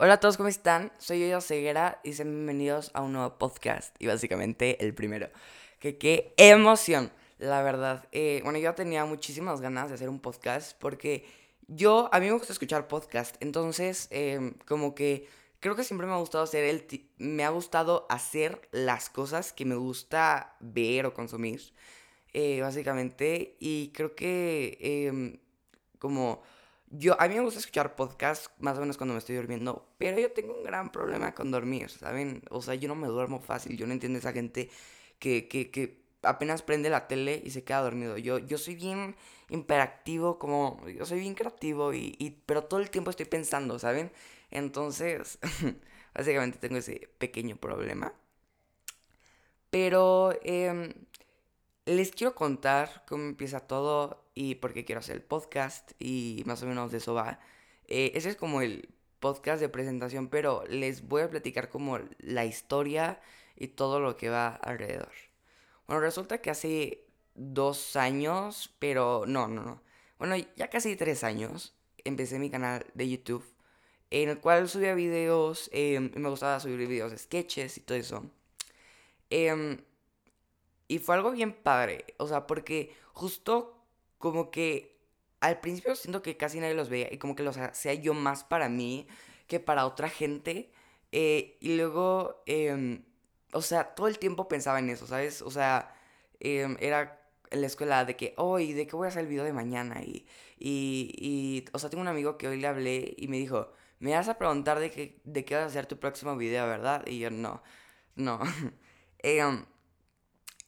Hola a todos, ¿cómo están? Soy yo, Ceguera, y sean bienvenidos a un nuevo podcast, y básicamente el primero. Que qué emoción, la verdad. Eh, bueno, yo tenía muchísimas ganas de hacer un podcast porque yo, a mí me gusta escuchar podcast, entonces, em, como que creo que siempre me ha gustado hacer el, me ha gustado hacer las cosas que me gusta ver o consumir, eh, básicamente, y creo que, em, como yo, a mí me gusta escuchar podcasts más o menos cuando me estoy durmiendo, pero yo tengo un gran problema con dormir, ¿saben? O sea, yo no me duermo fácil, yo no entiendo esa gente que, que, que apenas prende la tele y se queda dormido. Yo, yo soy bien imperactivo, como, yo soy bien creativo, y, y pero todo el tiempo estoy pensando, ¿saben? Entonces, básicamente tengo ese pequeño problema. Pero eh, les quiero contar cómo empieza todo y por qué quiero hacer el podcast y más o menos de eso va. Eh, ese es como el podcast de presentación, pero les voy a platicar como la historia y todo lo que va alrededor. Bueno, resulta que hace dos años, pero no, no, no. Bueno, ya casi tres años empecé mi canal de YouTube, en el cual subía videos, eh, me gustaba subir videos de sketches y todo eso. Eh, y fue algo bien padre, o sea, porque justo como que al principio siento que casi nadie los veía y como que los hacía yo más para mí que para otra gente. Eh, y luego, eh, o sea, todo el tiempo pensaba en eso, ¿sabes? O sea, eh, era en la escuela de que, hoy, ¿de qué voy a hacer el video de mañana? Y, y, y, o sea, tengo un amigo que hoy le hablé y me dijo, me vas a preguntar de qué, de qué vas a hacer tu próximo video, ¿verdad? Y yo, no, no. eh,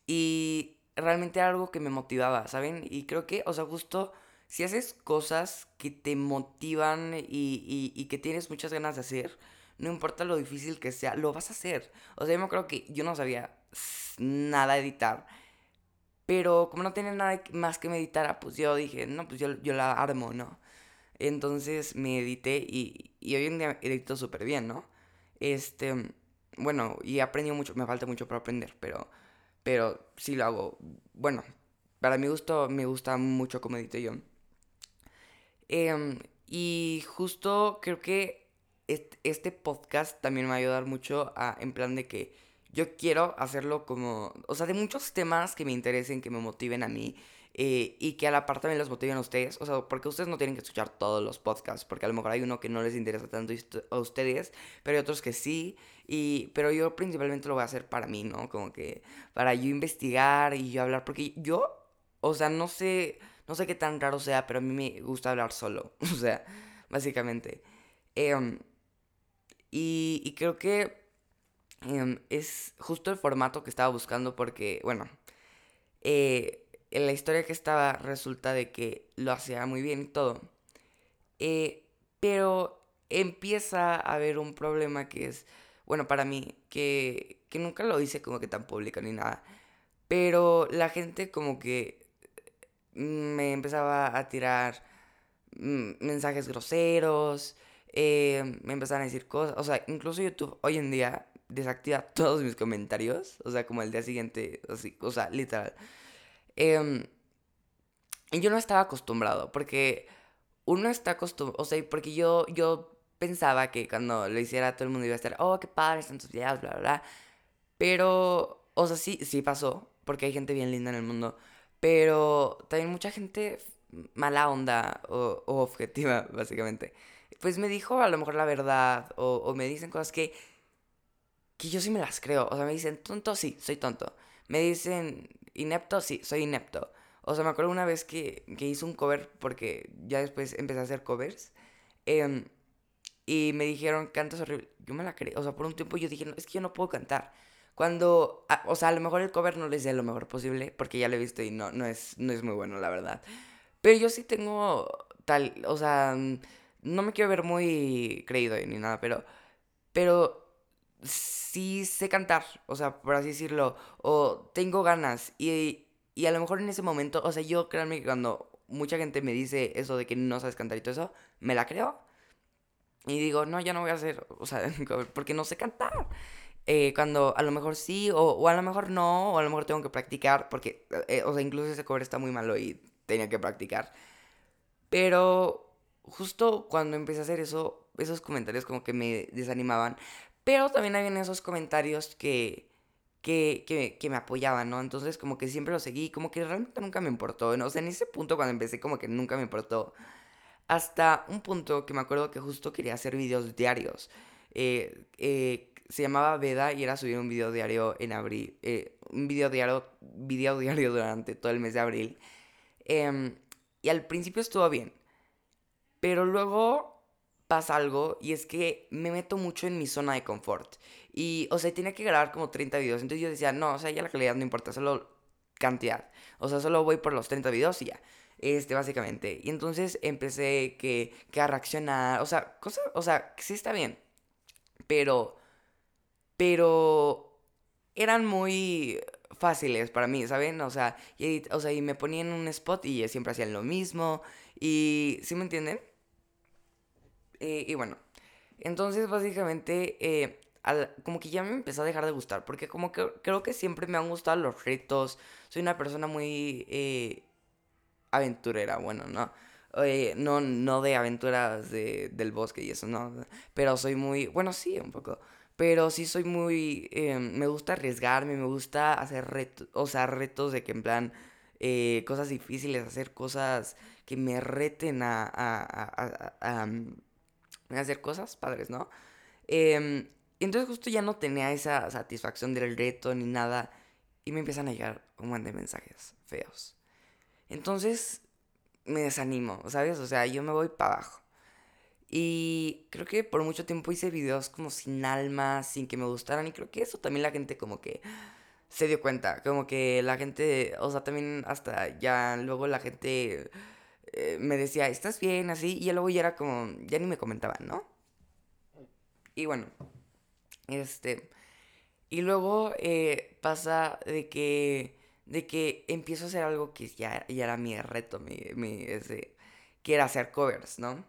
y realmente era algo que me motivaba, ¿saben? Y creo que, o sea, justo si haces cosas que te motivan y, y, que tienes muchas ganas de hacer, no importa lo difícil que sea, lo vas a hacer. O sea, yo me que yo no sabía nada editar. Pero como no tenía nada más que me pues yo dije, no, pues yo, yo la armo, ¿no? Entonces me edité y, y hoy en día edito súper bien, ¿no? Este, bueno, y he aprendido mucho, me falta mucho para aprender, pero pero sí lo hago. Bueno, para mi gusto me gusta mucho como edito yo. Eh, y justo creo que este podcast también me va a ayudar mucho a, en plan de que yo quiero hacerlo como, o sea, de muchos temas que me interesen, que me motiven a mí. Eh, y que a la par también los motiven a ustedes. O sea, porque ustedes no tienen que escuchar todos los podcasts, porque a lo mejor hay uno que no les interesa tanto a ustedes, pero hay otros que sí. Y, pero yo principalmente lo voy a hacer para mí, ¿no? Como que para yo investigar y yo hablar, porque yo, o sea, no sé, no sé qué tan raro sea, pero a mí me gusta hablar solo, o sea, básicamente. Eh, y, y, creo que eh, es justo el formato que estaba buscando porque, bueno, eh, en la historia que estaba resulta de que lo hacía muy bien y todo. Eh, pero empieza a haber un problema que es, bueno, para mí, que, que nunca lo hice como que tan público ni nada. Pero la gente como que me empezaba a tirar mm, mensajes groseros, eh, me empezaban a decir cosas, o sea, incluso YouTube hoy en día desactiva todos mis comentarios, o sea, como el día siguiente, así, o sea, literal. Eh, y yo no estaba acostumbrado, porque uno está acostumbrado, o sea, porque yo, yo pensaba que cuando lo hiciera todo el mundo iba a estar, oh, qué padre están tus videos, bla, bla, bla. Pero, o sea, sí, sí pasó, porque hay gente bien linda en el mundo, pero también mucha gente mala onda o, o objetiva, básicamente. Pues me dijo a lo mejor la verdad, o, o me dicen cosas que, que yo sí me las creo. O sea, me dicen, tonto, sí, soy tonto. Me dicen, inepto, sí, soy inepto. O sea, me acuerdo una vez que, que hice un cover, porque ya después empecé a hacer covers. Eh, y me dijeron, cantas horrible. Yo me la creí. O sea, por un tiempo yo dije, no, es que yo no puedo cantar. Cuando, a, o sea, a lo mejor el cover no les dé lo mejor posible, porque ya lo he visto y no, no, es, no es muy bueno, la verdad. Pero yo sí tengo tal, o sea, no me quiero ver muy creído ni nada, pero, pero sí sé cantar, o sea, por así decirlo, o tengo ganas y, y a lo mejor en ese momento, o sea, yo créanme que cuando mucha gente me dice eso de que no sabes cantar y todo eso, me la creo. Y digo, no, ya no voy a hacer, o sea, porque no sé cantar. Eh, cuando a lo mejor sí, o, o, a lo mejor no, o a lo mejor tengo que practicar, porque, eh, o sea, incluso ese cover está muy malo y tenía que practicar. Pero justo cuando empecé a hacer eso, esos comentarios como que me desanimaban. Pero también habían esos comentarios que, que, que, que, me apoyaban, ¿no? Entonces como que siempre lo seguí, como que realmente nunca me importó, ¿no? O sea, en ese punto cuando empecé como que nunca me importó. Hasta un punto que me acuerdo que justo quería hacer videos diarios. Eh, eh, se llamaba Veda y era subir un video diario en abril. Eh, un video diario, video diario durante todo el mes de abril. Em, y al principio estuvo bien. Pero luego pasa algo y es que me meto mucho en mi zona de confort. Y, o sea, tenía que grabar como 30 videos. Entonces yo decía, no, o sea, ya la calidad no importa, solo cantidad. O sea, solo voy por los 30 videos y ya. Este, básicamente. Y entonces empecé que, que a reaccionar. O sea, cosa, o sea, sí está bien. Pero, pero eran muy fáciles para mí, ¿saben? O sea, y, o sea, y me ponía en un spot y siempre hacían lo mismo. Y, ¿sí me entienden? Eh, y bueno, entonces básicamente, eh, como que ya me empezó a dejar de gustar, porque como que creo que siempre me han gustado los retos. Soy una persona muy eh, aventurera, bueno, ¿no? no, no de aventuras de, del bosque y eso, no. Pero soy muy, bueno, sí, un poco. Pero sí soy muy, me gusta arriesgarme, me gusta hacer retos, o sea, retos de que en plan, cosas difíciles, hacer cosas que me reten a, a hacer cosas padres, ¿no? Eh, entonces justo ya no tenía esa satisfacción del reto ni nada. Y me empiezan a llegar un montón de mensajes feos. Entonces me desanimo, ¿sabes? O sea, yo me voy para abajo. Y creo que por mucho tiempo hice videos como sin alma, sin que me gustaran. Y creo que eso también la gente como que se dio cuenta. Como que la gente, o sea, también hasta ya luego la gente eh, me decía, ¿estás bien? Así. Y luego ya era como, ya ni me comentaban, ¿no? Y bueno, este. Y luego eh, pasa de que. De que empiezo a hacer algo que ya, ya era mi reto, mi, mi ese, que era hacer covers, ¿no?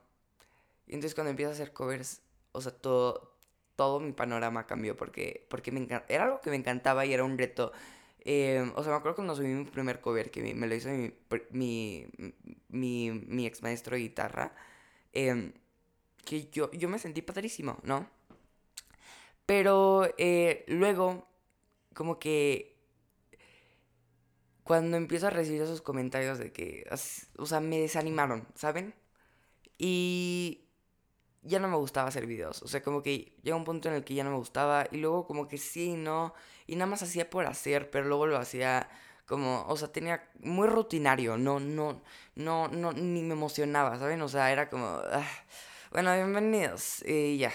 Y entonces cuando empiezo a hacer covers, o sea, todo, todo mi panorama cambió porque, porque me era algo que me encantaba y era un reto. Eh, o sea, me acuerdo cuando subí mi primer cover, que me, lo hizo mi, mi, mi, ex maestro de guitarra, eh, que yo, yo me sentí padrísimo, ¿no? Pero eh, luego, como que cuando empiezo a recibir esos comentarios de que, o sea, me desanimaron, ¿saben? Y ya no me gustaba hacer videos. O sea, como que llega un punto en el que ya no me gustaba. Y luego como que sí, no. Y nada más hacía por hacer, pero luego lo hacía como, o sea, tenía muy rutinario. No, no, no, no, ni me emocionaba, ¿saben? O sea, era como, ah, bueno, bienvenidos. Y ya.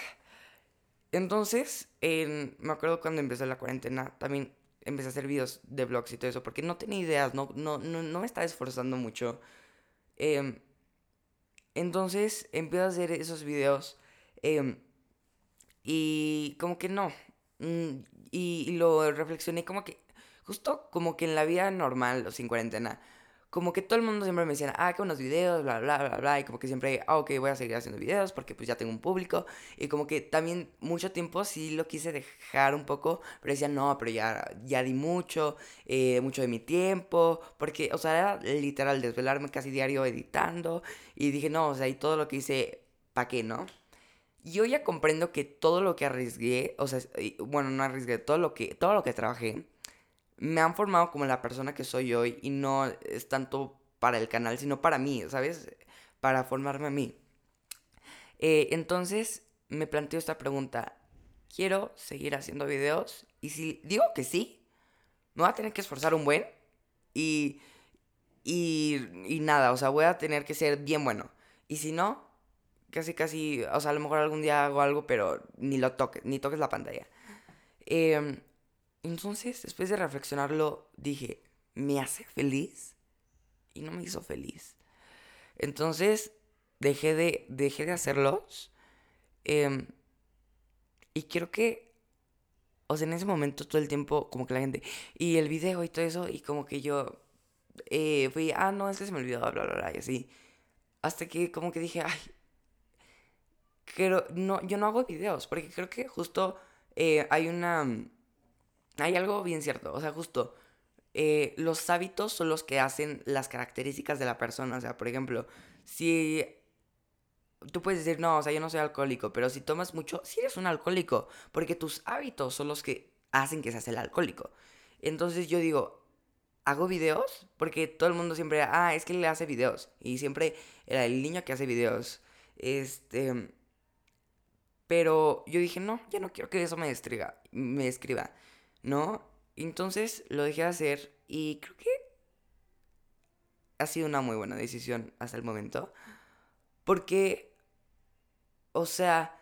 Entonces, me acuerdo cuando empezó la cuarentena, también empecé a hacer videos de vlogs y todo eso, porque no tenía ideas, no, no, no, me estaba esforzando mucho. Em, entonces, empiezo a hacer esos videos em, y como que no. Y, lo reflexioné como que, justo como que en la vida normal, o sin cuarentena, como que todo el mundo siempre me decía, ah, que unos videos, bla, bla, bla, bla, y como que siempre, ah, ok, voy a seguir haciendo videos porque pues ya tengo un público, y como que también mucho tiempo sí lo quise dejar un poco, pero decía, no, pero ya, ya di mucho, eh, mucho de mi tiempo, porque, o sea, era literal desvelarme casi diario editando, y dije, no, o sea, y todo lo que hice, ¿para qué, no? Y ya comprendo que todo lo que arriesgué, o sea, bueno, no arriesgué, todo lo que, todo lo que trabajé, me han formado como la persona que soy hoy y no es tanto para el canal, sino para mí, ¿sabes? Para formarme a mí. Eh, entonces me planteo esta pregunta. ¿Quiero seguir haciendo videos? Y si digo que sí, me voy a tener que esforzar un buen. Y, y, y nada, o sea, voy a tener que ser bien bueno. Y si no, casi, casi, o sea, a lo mejor algún día hago algo, pero ni lo toques, ni toques la pantalla. Eh, entonces, después de reflexionarlo, dije, ¿me hace feliz? Y no me hizo feliz. Entonces, dejé de, dejé de hacerlos. Em, y creo que, o sea, en ese momento todo el tiempo, como que la gente, y el video y todo eso, y como que yo eh, fui, ah, no, es que se me olvidó, bla, bla, bla, y así. Hasta que como que dije, ay, pero no, yo no hago videos, porque creo que justo eh, hay una hay algo bien cierto, o sea, justo, eh, los hábitos son los que hacen las características de la persona, o sea, por ejemplo, si tú puedes decir, no, o sea, yo no soy alcohólico, pero si tomas mucho, sí eres un alcohólico, porque tus hábitos son los que hacen que seas el alcohólico. Entonces yo digo, hago videos, porque todo el mundo siempre, ah, es que le hace videos, y siempre era el niño que hace videos. Este, pero yo dije, no, ya no quiero que eso me escriba, me escriba, ¿no? Entonces lo dejé de hacer y creo que ha sido una muy buena decisión hasta el momento. Porque, o sea,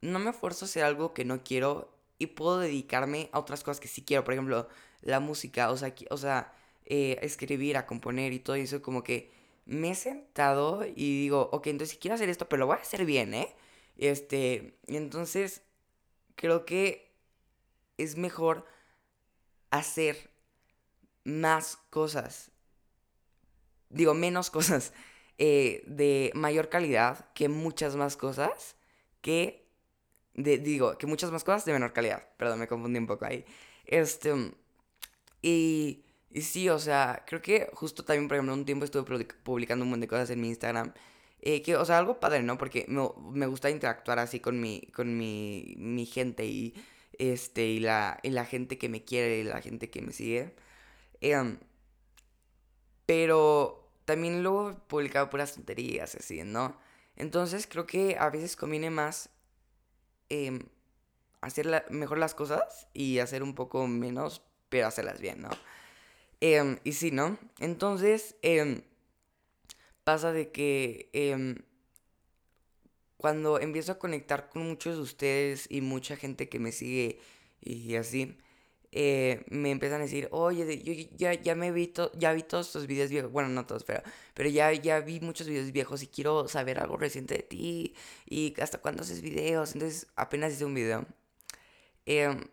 no me esfuerzo a hacer algo que no quiero y puedo dedicarme a otras cosas que sí quiero. Por ejemplo, la música, o sea, o sea eh, escribir, a componer y todo eso. Como que me he sentado y digo, ok, entonces quiero hacer esto, pero lo voy a hacer bien, ¿eh? Este, y entonces creo que es mejor hacer más cosas. Digo, menos cosas eh, de mayor calidad que muchas más cosas que... De, digo, que muchas más cosas de menor calidad. Perdón, me confundí un poco ahí. Este... Y, y sí, o sea, creo que justo también, por ejemplo, un tiempo estuve publicando un montón de cosas en mi Instagram. Eh, que, o sea, algo padre, ¿no? Porque me, me, gusta interactuar así con mi, con mi, mi gente y, este, y, la, y la gente que me quiere y la gente que me sigue. Eh, pero también luego publicaba puras tonterías, así, ¿no? Entonces creo que a veces conviene más em, hacer mejor las cosas y hacer un poco menos, pero hacerlas bien, ¿no? Em, y sí, ¿no? Entonces pasa de que cuando empiezo a conectar con muchos de ustedes y mucha gente que me sigue y así, eh, me empiezan a decir, oye, yo ya, ya me vi, ya vi todos estos videos viejos, bueno, no todos, pero, pero ya, ya vi muchos videos viejos y quiero saber algo reciente de ti y hasta cuándo haces videos, entonces apenas hice un video. Em,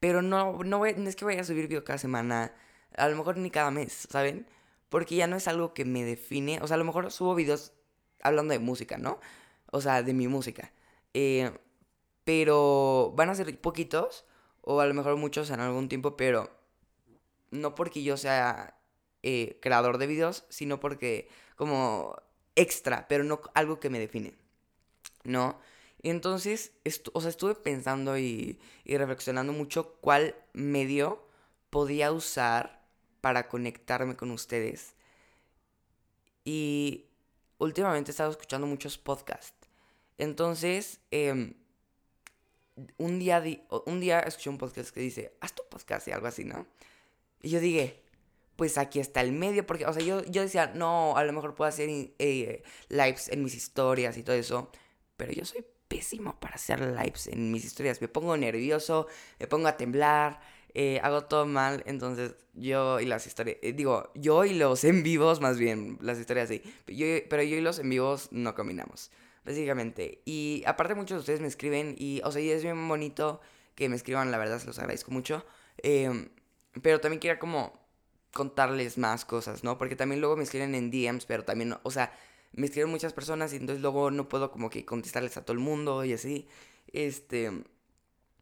pero no, no, voy, no es que vaya a subir video cada semana, a lo mejor ni cada mes, ¿saben? Porque ya no es algo que me define, o sea, a lo mejor subo videos hablando de música, ¿no? O sea, de mi música. Eh, pero van a ser poquitos o a lo mejor muchos en algún tiempo, pero no porque yo sea eh, creador de videos, sino porque como extra, pero no algo que me define, ¿no? Y entonces, o sea, estuve pensando y, y reflexionando mucho cuál medio podía usar para conectarme con ustedes. Y últimamente he estado escuchando muchos podcasts. Entonces, eh, un día, un día escuché un podcast que dice, haz tu podcast y algo así, ¿no? Y yo dije, pues aquí está el medio, porque, o sea, yo, yo decía, no, a lo mejor puedo hacer eh, lives en mis historias y todo eso, pero yo soy pésimo para hacer lives en mis historias. Me pongo nervioso, me pongo a temblar, eh, hago todo mal, entonces yo y las historias, eh, digo, yo y los en vivos, más bien, las historias sí, pero yo y los en vivos no combinamos básicamente. Y aparte muchos de ustedes me escriben y, o sea, y es bien bonito que me escriban, la verdad, se los agradezco mucho. Em, pero también quería como contarles más cosas, ¿no? Porque también luego me escriben en DMs, pero también, o sea, me escriben muchas personas y entonces luego no puedo como que contestarles a todo el mundo y así. Este...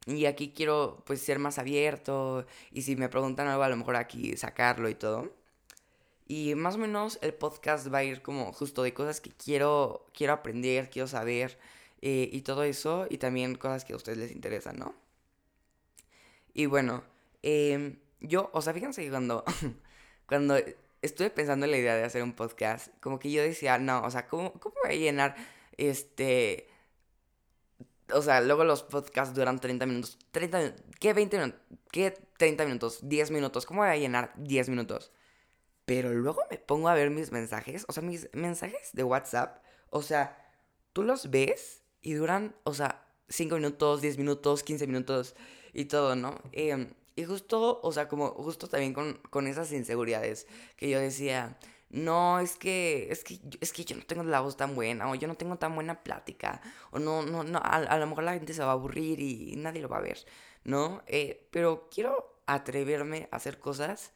Y aquí quiero pues ser más abierto y si me preguntan algo a lo mejor aquí sacarlo y todo. Y más o menos el podcast va a ir como justo de cosas que quiero, quiero aprender, quiero saber eh, y todo eso. Y también cosas que a ustedes les interesan, ¿no? Y bueno, em, yo, o sea, fíjense que cuando, cuando estuve pensando en la idea de hacer un podcast, como que yo decía, no, o sea, ¿cómo, cómo voy a llenar este... O sea, luego los podcasts duran 30 minutos. 30 ¿Qué 20 minutos? ¿Qué 30 minutos? 10 minutos. ¿Cómo voy a llenar 10 minutos? Pero luego me pongo a ver mis mensajes, o sea, mis mensajes de WhatsApp, o sea, tú los ves y duran, o sea, 5 minutos, 10 minutos, 15 minutos y todo, ¿no? Em, y justo, o sea, como justo también con, con, esas inseguridades que yo decía, no, es que, es que, es que yo no tengo la voz tan buena, o yo no tengo tan buena plática, o no, no, no, a, lo mejor la gente se va a aburrir y, nadie lo va a ver, ¿no? Eh, pero quiero atreverme a hacer cosas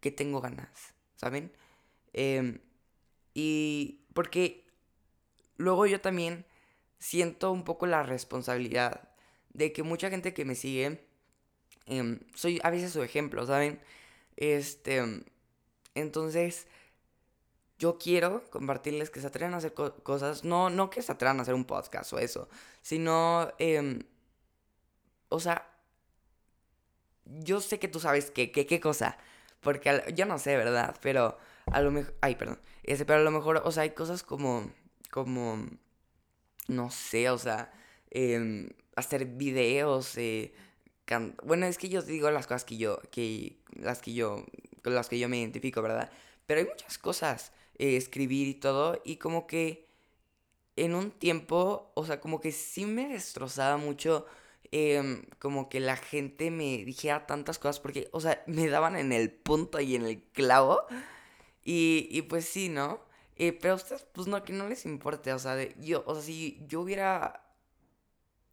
que tengo ganas, ¿saben? Em, y porque luego yo también siento un poco la responsabilidad de que mucha gente que me sigue, em, soy a veces su ejemplo, ¿saben? Este, entonces, yo quiero compartirles que se atrevan a hacer cosas, no, no que se atrevan a hacer un podcast o eso, sino, em, o sea, yo sé que tú sabes qué, qué, cosa, porque yo no sé, ¿verdad? Pero a lo mejor, ay, perdón, ese, pero a lo mejor, o sea, hay cosas como, como, no sé, o sea, em, hacer videos, eh, bueno, es que yo digo las cosas que yo, que, las que yo, con las que yo me identifico, ¿verdad? Pero hay muchas cosas, eh, escribir y todo, y como que en un tiempo, o sea, como que sí me destrozaba mucho, em, como que la gente me dijera tantas cosas, porque, o sea, me daban en el punto y en el clavo, y, y pues sí, ¿no? Eh, pero a ustedes, pues no, que no les importe, o sea, de, yo, o sea, si yo hubiera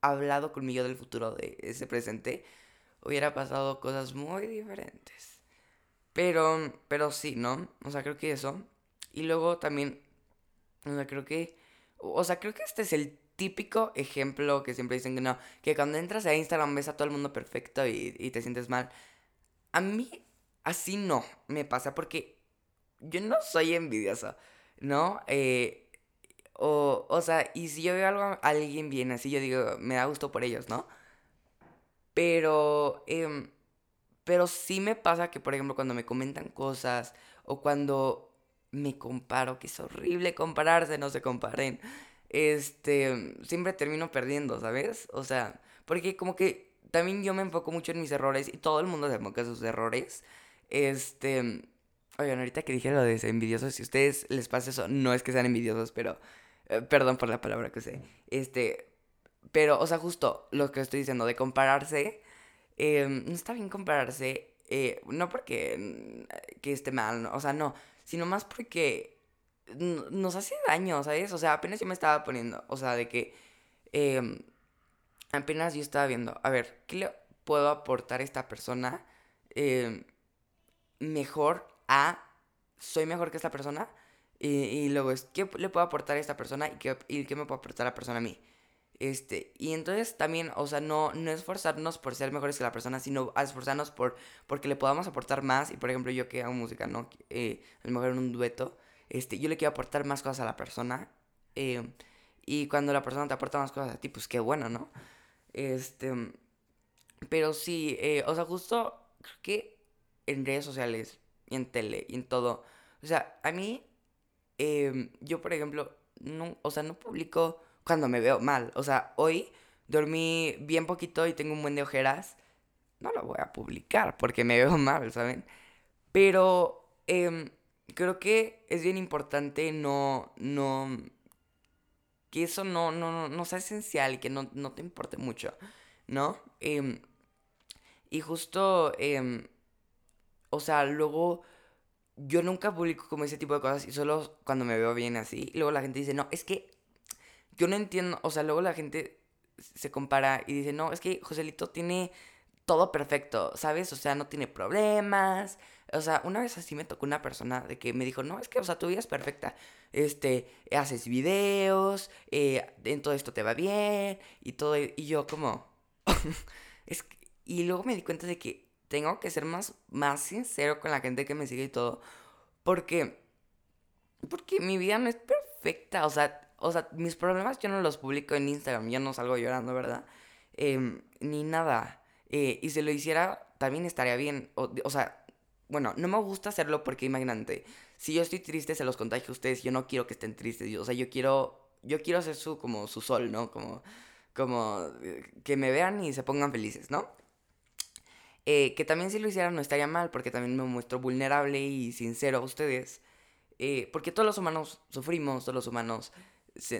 hablado con mi yo del futuro de ese presente, hubiera pasado cosas muy diferentes. Pero, pero sí, ¿no? O sea, creo que eso. Y luego también, o sea, creo que, o sea, creo que este es el típico ejemplo que siempre dicen que no, que cuando entras a Instagram ves a todo el mundo perfecto y, y te sientes mal. A mí así no me pasa porque yo no soy envidioso, ¿no? Eh, o, o sea, y si yo veo algo a alguien bien así, yo digo, me da gusto por ellos, ¿no? Pero, em, pero sí me pasa que, por ejemplo, cuando me comentan cosas o cuando me comparo, que es horrible compararse, no se comparen, este, siempre termino perdiendo, ¿sabes? O sea, porque como que también yo me enfoco mucho en mis errores y todo el mundo se enfoca en sus errores. Este, oigan, ahorita que dije lo de envidiosos, si a ustedes les pasa eso, no es que sean envidiosos, pero eh, perdón por la palabra que usé. Este, pero, o sea, justo lo que estoy diciendo de compararse, em, no está bien compararse, eh, no porque mm, que esté mal, o sea, no, sino más porque nos hace daño, ¿sabes? O sea, apenas yo me estaba poniendo, o sea, de que em, apenas yo estaba viendo, a ver, ¿qué le puedo aportar a esta persona em, mejor a, soy mejor que esta persona? Y, luego es, ¿qué le puedo aportar a esta persona y qué, y qué me puede aportar la persona a mí? Este, y entonces también, o sea, no, no esforzarnos por ser mejores que la persona, sino esforzarnos por porque le podamos aportar más. Y por ejemplo, yo que hago música, ¿no? Eh, a lo mejor en un dueto, este, yo le quiero aportar más cosas a la persona. Eh, y cuando la persona te aporta más cosas a ti, pues qué bueno, ¿no? Este, pero sí, eh, o sea, justo creo que en redes sociales y en tele y en todo, o sea, a mí Em, yo, por ejemplo, no, o sea, no publico cuando me veo mal. O sea, hoy dormí bien poquito y tengo un buen de ojeras. No lo voy a publicar porque me veo mal, ¿saben? Pero em, creo que es bien importante no, no, que eso no, no, no, sea esencial y que no, no te importe mucho, ¿no? Em, y justo, o sea, luego yo nunca publico como ese tipo de cosas y solo cuando me veo bien así. Y luego la gente dice, no, es que yo no entiendo, o sea, luego la gente se compara y dice, no, es que Joselito tiene todo perfecto, ¿sabes? O sea, no tiene problemas. O sea, una vez así me tocó una persona de que me dijo, no, es que, o sea, tu vida es perfecta. Este, haces videos, eh, en todo esto te va bien y todo. Y yo como... es y luego me di cuenta de que tengo que ser más, más sincero con la gente que me sigue y todo. Porque, porque mi vida no es perfecta. O sea, o sea, mis problemas yo no los publico en Instagram. Yo no salgo llorando, ¿verdad? Em, ni nada. Eh, y si lo hiciera, también estaría bien. O, o, sea, bueno, no me gusta hacerlo porque imagínate. Si yo estoy triste, se los contagio a ustedes. Yo no quiero que estén tristes. o sea, yo quiero. Yo quiero ser su, como su sol, ¿no? Como, como eh, que me vean y se pongan felices, ¿no? Eh, que también si lo hicieran no estaría mal, porque también me muestro vulnerable y sincero a ustedes. Porque todos los humanos sufrimos, todos los humanos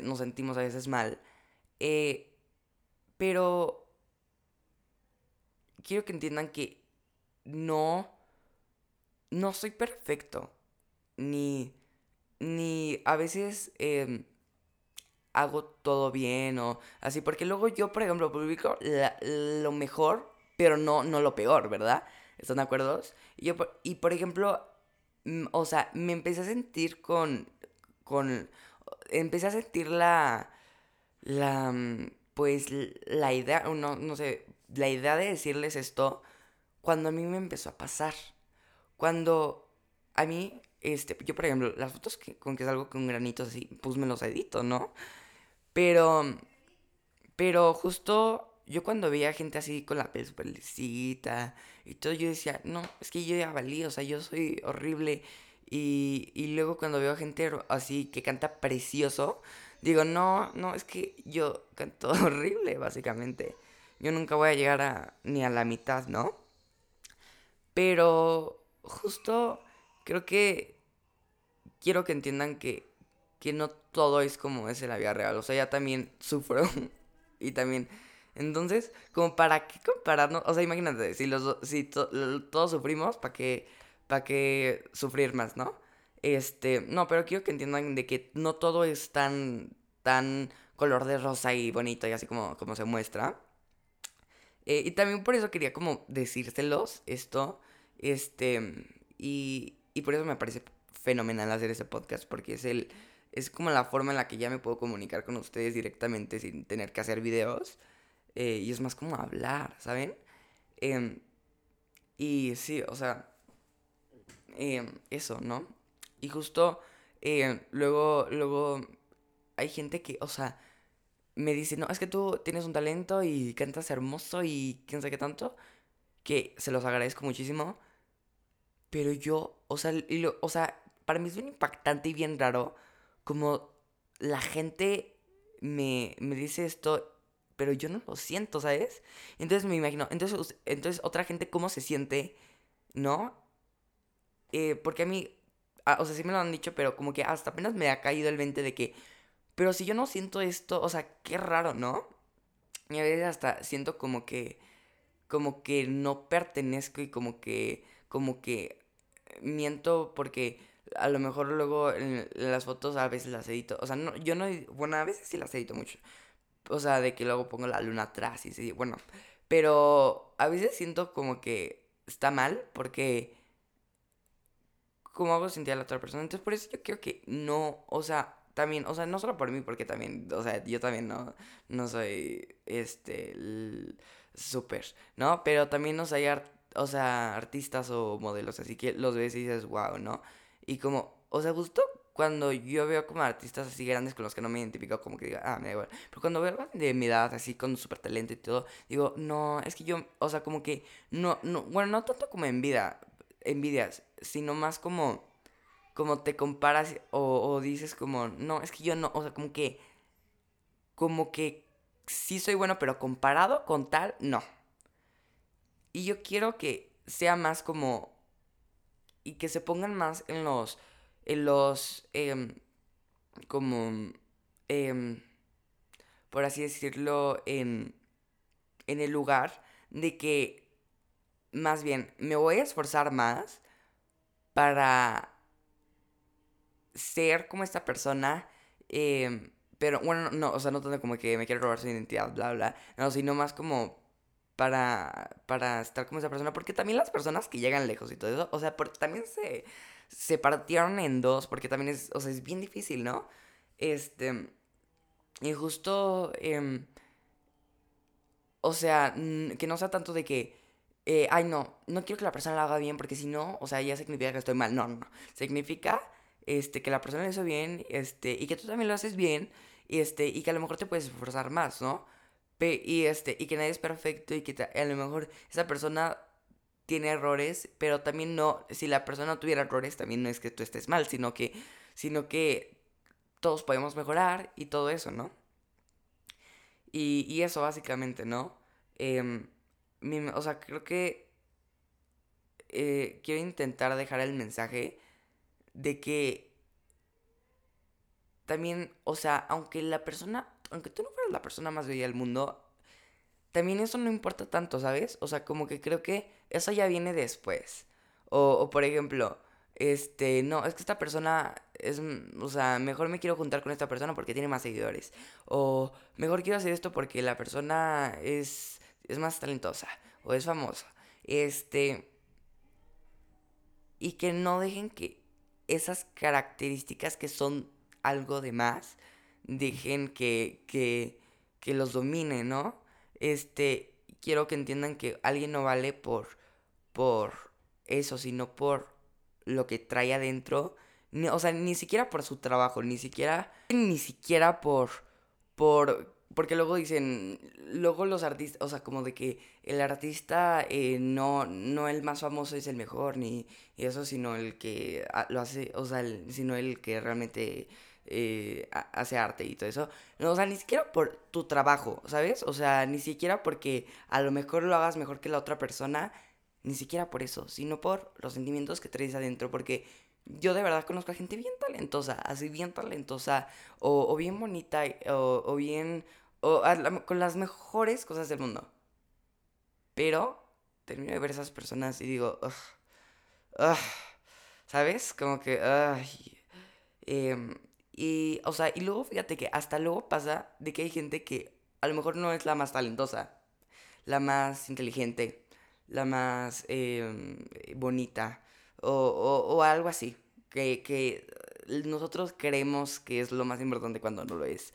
nos sentimos a veces mal. Eh, pero quiero que entiendan que no, no soy perfecto. Ni, ni a veces em, hago todo bien o así. Porque luego yo, por ejemplo, publico lo mejor pero no, no lo peor, ¿verdad? ¿Están de acuerdo? Y, yo, y por ejemplo, mm, o sea, me empecé a sentir con, con, empecé a sentir la, la, mm, pues, la idea, no, no sé, la idea de decirles esto cuando a mí me empezó a pasar. Cuando a mí este, yo por ejemplo, las fotos que, con que salgo con granitos así, pues me los edito, ¿no? Pero, pero justo yo cuando veía gente así con la piel súper lisita y todo, yo decía, no, es que yo ya valí, o sea, yo soy horrible. Y, y luego cuando veo gente así que canta precioso, digo, no, no, es que yo canto horrible, básicamente. Yo nunca voy a llegar a, ni a la mitad, ¿no? Pero justo creo que quiero que entiendan que, que no todo es como es en la vida real. O sea, ya también sufro y también... Entonces, como para qué compararnos, o sea, imagínate, si los si todos sufrimos, ¿para qué, para qué sufrir más, no? Este, no, pero quiero que entiendan de que no todo es tan, tan color de rosa y bonito y así como, como se muestra. Eh, y también por eso quería como decírselos esto, este, y, y por eso me parece fenomenal hacer ese podcast, porque es el, es como la forma en la que ya me puedo comunicar con ustedes directamente sin tener que hacer videos. Eh, y es más como hablar, ¿saben? Em, y sí, o sea, em, eso, ¿no? Y justo em, luego, luego hay gente que, o sea, me dice, no, es que tú tienes un talento y cantas hermoso y quién sabe qué tanto, que se los agradezco muchísimo. Pero yo, o sea, o sea, para mí es bien impactante y bien raro como la gente me, me dice esto, pero yo no lo siento, ¿sabes? Entonces me imagino, entonces, entonces otra gente, ¿cómo se siente? ¿No? Eh, porque a mí, ah, o sea, sí me lo han dicho, pero como que hasta apenas me ha caído el 20 de que, pero si yo no siento esto, o sea, qué raro, ¿no? Y a veces hasta siento como que, como que no pertenezco y como que, como que miento porque a lo mejor luego en las fotos a veces las edito. O sea, no, yo no, bueno, a veces sí las edito mucho. O sea, de que luego pongo la luna atrás y sí, bueno. Pero a veces siento como que está mal porque como hago sentir a la otra persona. Entonces por eso yo creo que no, o sea, también, o sea, no solo por mí, porque también, o sea, yo también no, no soy, este, súper, ¿no? Pero también, no hay o sea, artistas o modelos, así que los ves y dices, wow, ¿no? Y como, o sea, justo cuando yo veo como artistas así grandes con los que no me identifico, como que digo, ah, me da igual. Pero cuando veo de mi edad, así con súper talento y todo, digo, no, es que yo, o sea, como que, no, no, bueno, no tanto como envidia, envidias, sino más como, como te comparas o, o dices como, no, es que yo no, o sea, como que, como que sí soy bueno, pero comparado con tal, no. Y yo quiero que sea más como. Y que se pongan más en los. En los. Em, como. Em, por así decirlo. En. En el lugar de que. Más bien, me voy a esforzar más. Para. Ser como esta persona. Em, pero bueno, no, o sea, no tanto como que me quiere robar su identidad, bla, bla. No, sino más como para, para estar como esa persona. Porque también las personas que llegan lejos y todo eso, o sea, porque también se, se partieron en dos, porque también es, o sea, es bien difícil, ¿no? Este, y justo, em, o sea, que no sea tanto de que, eh, ay, no, no quiero que la persona lo haga bien, porque si no, o sea, ya significa que estoy mal. No, no, no. Significa, este, que la persona lo hizo bien, este, y que tú también lo haces bien, y este, y que a lo mejor te puedes esforzar más, ¿no? y, este, y que nadie es perfecto y que a lo mejor esa persona tiene errores, pero también no, si la persona tuviera errores, también no es que tú estés mal, sino que, sino que todos podemos mejorar y todo eso, ¿no? Y, y eso básicamente, ¿no? Em, o sea, creo que eh, quiero intentar dejar el mensaje de que también, o sea, aunque la persona aunque tú no fueras la persona más bella del mundo, también eso no importa tanto, ¿sabes? O sea, como que creo que eso ya viene después. O, o por ejemplo, este, no, es que esta persona es, o sea, mejor me quiero juntar con esta persona porque tiene más seguidores. O mejor quiero hacer esto porque la persona es, es más talentosa o es famosa. Este, y que no dejen que esas características que son algo de más, dejen que, que, que los domine, ¿no? Este, quiero que entiendan que alguien no vale por, por eso, sino por lo que trae adentro. o sea, ni siquiera por su trabajo, ni siquiera, ni siquiera por, por, porque luego dicen, luego los artistas, o sea, como de que el artista eh, no, no el más famoso es el mejor, ni eso, sino el que lo hace, o sea, sino el que realmente eh, hace arte y todo eso. O sea, ni siquiera por tu trabajo, ¿sabes? O sea, ni siquiera porque a lo mejor lo hagas mejor que la otra persona, ni siquiera por eso, sino por los sentimientos que traes adentro, porque yo de verdad conozco a gente bien talentosa, así bien talentosa, o, bien bonita, o, bien, o con las mejores cosas del mundo. Pero termino de ver esas personas y digo, ¿sabes? Como que, ay, eh, y, o sea, y luego fíjate que hasta luego pasa de que hay gente que a lo mejor no es la más talentosa, la más inteligente, la más em, bonita, o, o, algo así, que, que nosotros creemos que es lo más importante cuando no lo es,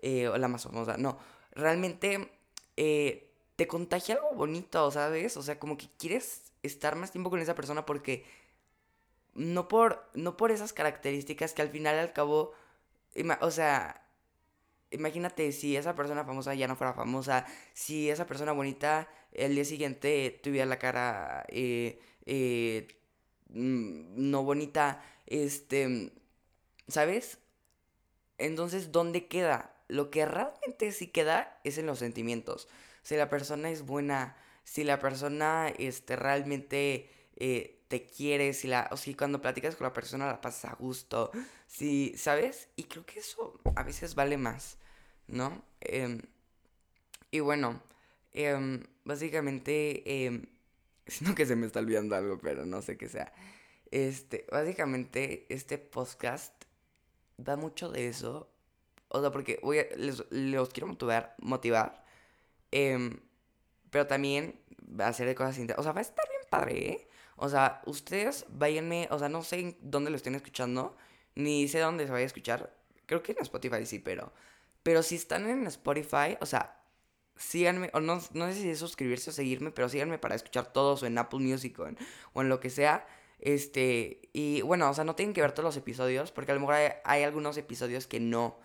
eh, o la más famosa. No, realmente eh, te contagia algo bonito, ¿sabes? O sea, como que quieres estar más tiempo con esa persona porque no por, no por esas características que al final al cabo o sea, imagínate si esa persona famosa ya no fuera famosa, si esa persona bonita el día siguiente tuviera la cara eh, eh, no bonita, este, ¿sabes? Entonces, ¿dónde queda? Lo que realmente sí queda es en los sentimientos. Si la persona es buena, si la persona este, realmente eh, te quieres, si la, o si cuando platicas con la persona la pasas a gusto, si, ¿sabes? Y creo que eso a veces vale más, ¿no? Em, y bueno, em, básicamente, eh, siento que se me está olvidando algo, pero no sé qué sea. Este, básicamente, este podcast da mucho de eso. O sea, porque voy a, les, los quiero motivar, motivar. pero también va a ser de cosas interesantes. O sea, va a estar bien padre, ¿eh? O sea, ustedes váyanme, o sea, no sé dónde lo estén escuchando, ni sé dónde se vaya a escuchar. Creo que en Spotify sí, pero. Pero si están en Spotify, o sea, síganme, o no, no sé si es suscribirse o seguirme, pero síganme para escuchar todos o en Apple Music o en, lo que sea. Este, y bueno, o sea, no tienen que ver todos los episodios, porque a lo mejor hay, algunos episodios que no,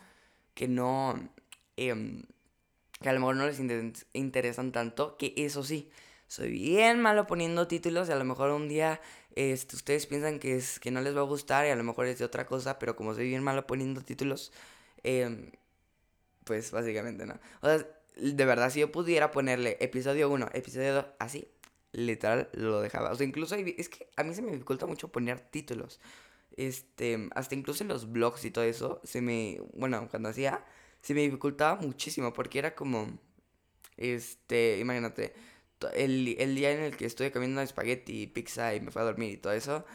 que no, em, que a lo mejor no les interesan tanto, que eso sí, soy bien malo poniendo títulos y a lo mejor un día este, ustedes piensan que, es, que no les va a gustar y a lo mejor es de otra cosa, pero como soy bien malo poniendo títulos, em, pues básicamente no. O sea, de verdad, si yo pudiera ponerle episodio 1, episodio 2, así, literal lo dejaba. O sea, incluso es que a mí se me dificulta mucho poner títulos. Este, hasta incluso en los blogs y todo eso, se me, bueno, cuando hacía, se me dificultaba muchísimo porque era como, este, imagínate, el, el, día en el que estoy comiendo espagueti, pizza y me fui a dormir y todo eso,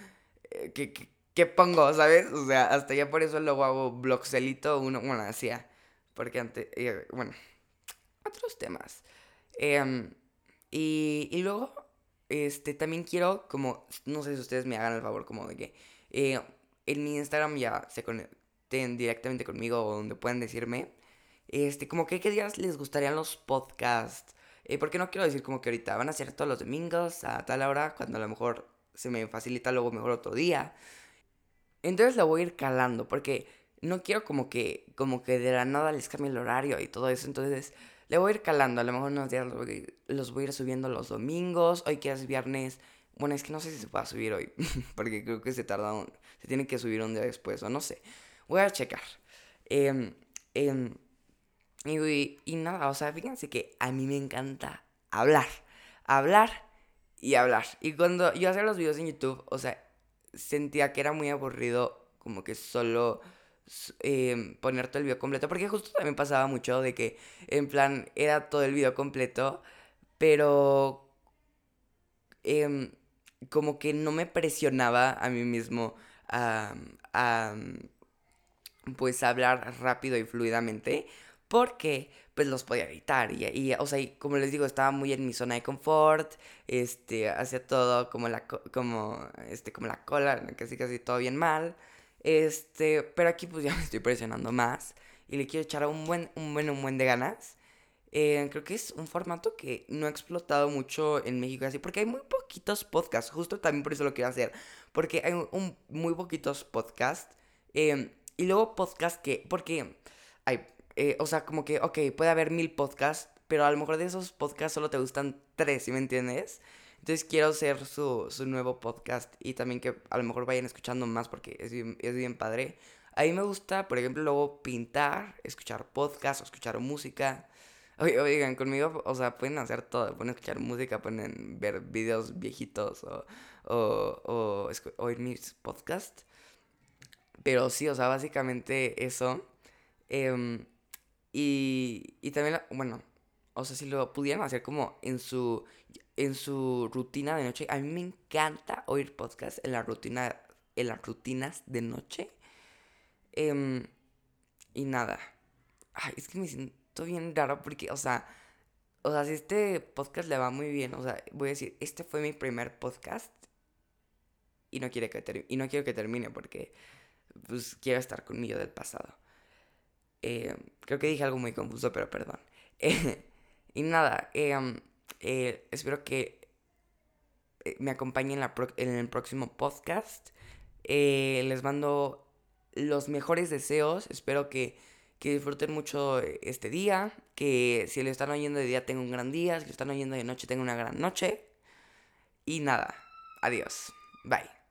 eh, ¿qué, qué, pongo, sabes? O sea, hasta ya por eso luego hago blogcelito, uno, bueno, hacía, porque antes, eh, bueno, otros temas. Em, y, y luego, este, también quiero, como, no sé si ustedes me hagan el favor, como de que eh, en mi Instagram ya se conecten directamente conmigo o donde puedan decirme, este, como que qué días les gustarían los podcasts eh, porque no quiero decir como que ahorita van a ser todos los domingos a tal hora, cuando a lo mejor se me facilita luego mejor otro día. Entonces lo voy a ir calando, porque no quiero como que, como que de la nada les cambie el horario y todo eso. Entonces le voy a ir calando. A lo mejor unos días los voy a ir subiendo los domingos. Hoy que es viernes. Bueno, es que no sé si se puede subir hoy. porque creo que se tarda un, Se tiene que subir un día después. O no sé. Voy a checar. Eh, y, y nada, o sea, fíjense que a mí me encanta hablar, hablar y hablar. Y cuando yo hacía los videos en YouTube, o sea, sentía que era muy aburrido como que solo eh, poner todo el video completo. Porque justo también pasaba mucho de que en plan era todo el video completo, pero em, como que no me presionaba a mí mismo a, a pues hablar rápido y fluidamente porque pues los podía editar y, y, o sea, como les digo, estaba muy en mi zona de confort, este, hacía todo como la, como, este, como la cola, casi casi todo bien mal, este, pero aquí pues ya me estoy presionando más y le quiero echar un buen, un buen, un buen de ganas, Eh, creo que es un formato que no ha explotado mucho en México así, porque hay muy poquitos podcasts, justo también por eso lo quiero hacer, porque hay un, muy poquitos podcasts, em, y luego podcasts que, porque, hay, eh, o sea, como que, ok, puede haber mil podcasts, pero a lo mejor de esos podcasts solo te gustan tres, ¿sí me entiendes? Entonces quiero hacer su, su nuevo podcast y también que a lo mejor vayan escuchando más porque es bien, es bien padre. A mí me gusta, por ejemplo, luego pintar, escuchar podcast, escuchar música. Oigan, conmigo, o sea, pueden hacer todo. Pueden escuchar música, pueden ver videos viejitos o, o, o oír mis podcasts. Pero sí, o sea, básicamente eso. Em, y, y también, bueno, o sea, si lo pudieran hacer como en su, en su rutina de noche. A mí me encanta oír podcast en la rutina, en las rutinas de noche. Em, y nada. Es que me siento bien raro porque, o sea, o sea, si este podcast le va muy bien, o sea, voy a decir, este fue mi primer podcast y no, quiere que y no quiero que termine porque, pues, quiero estar conmigo del pasado. Em, creo que dije algo muy confuso, pero perdón. y nada, eh, eh, espero que eh, me acompañen en, el próximo podcast. Eh, les mando los mejores deseos. Espero que, que, disfruten mucho este día. Que si lo están oyendo de día tengan un gran día. Si lo están oyendo de noche tengan una gran noche. Y nada. Adiós. Bye.